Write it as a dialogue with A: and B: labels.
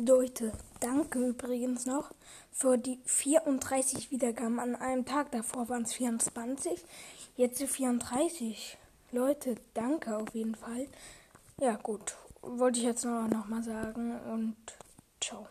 A: Leute, danke übrigens noch für die 34 Wiedergaben an einem Tag. Davor waren es 24, jetzt 34. Leute, danke auf jeden Fall. Ja gut, wollte ich jetzt nur noch mal sagen und